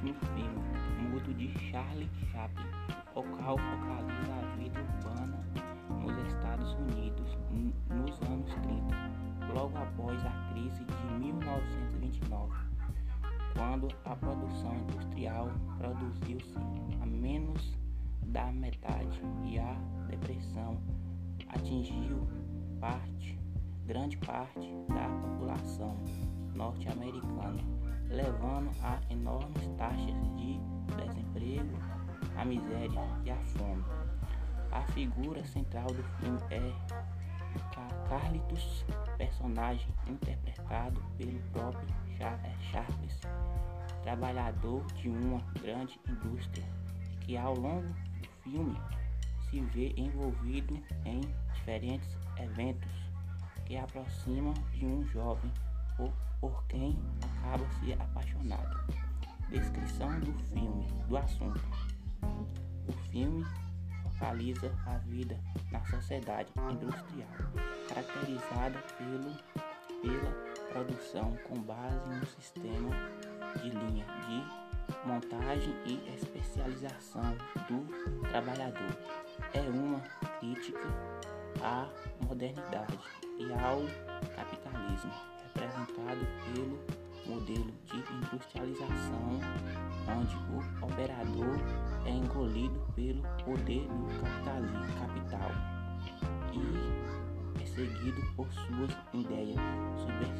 último filme, Mudo de Charlie Chaplin, o qual focaliza a vida urbana nos Estados Unidos nos anos 30, logo após a crise de 1929, quando a produção industrial produziu-se a menos da metade e a depressão atingiu parte, grande parte da população norte-americana levando a enormes taxas de desemprego, a miséria e a fome. A figura central do filme é Carlitos, personagem interpretado pelo próprio é, Charles, trabalhador de uma grande indústria que ao longo do filme se vê envolvido em diferentes eventos que aproximam de um jovem por, por quem acaba se apaixonado. Descrição do filme, do assunto. O filme focaliza a vida na sociedade industrial, caracterizada pelo, pela produção com base no sistema de linha de montagem e especialização do trabalhador. É uma crítica à modernidade e ao capitalismo, representado pelo modelo de industrialização, onde o operador é engolido pelo poder do capital e é seguido por suas ideias subversivas.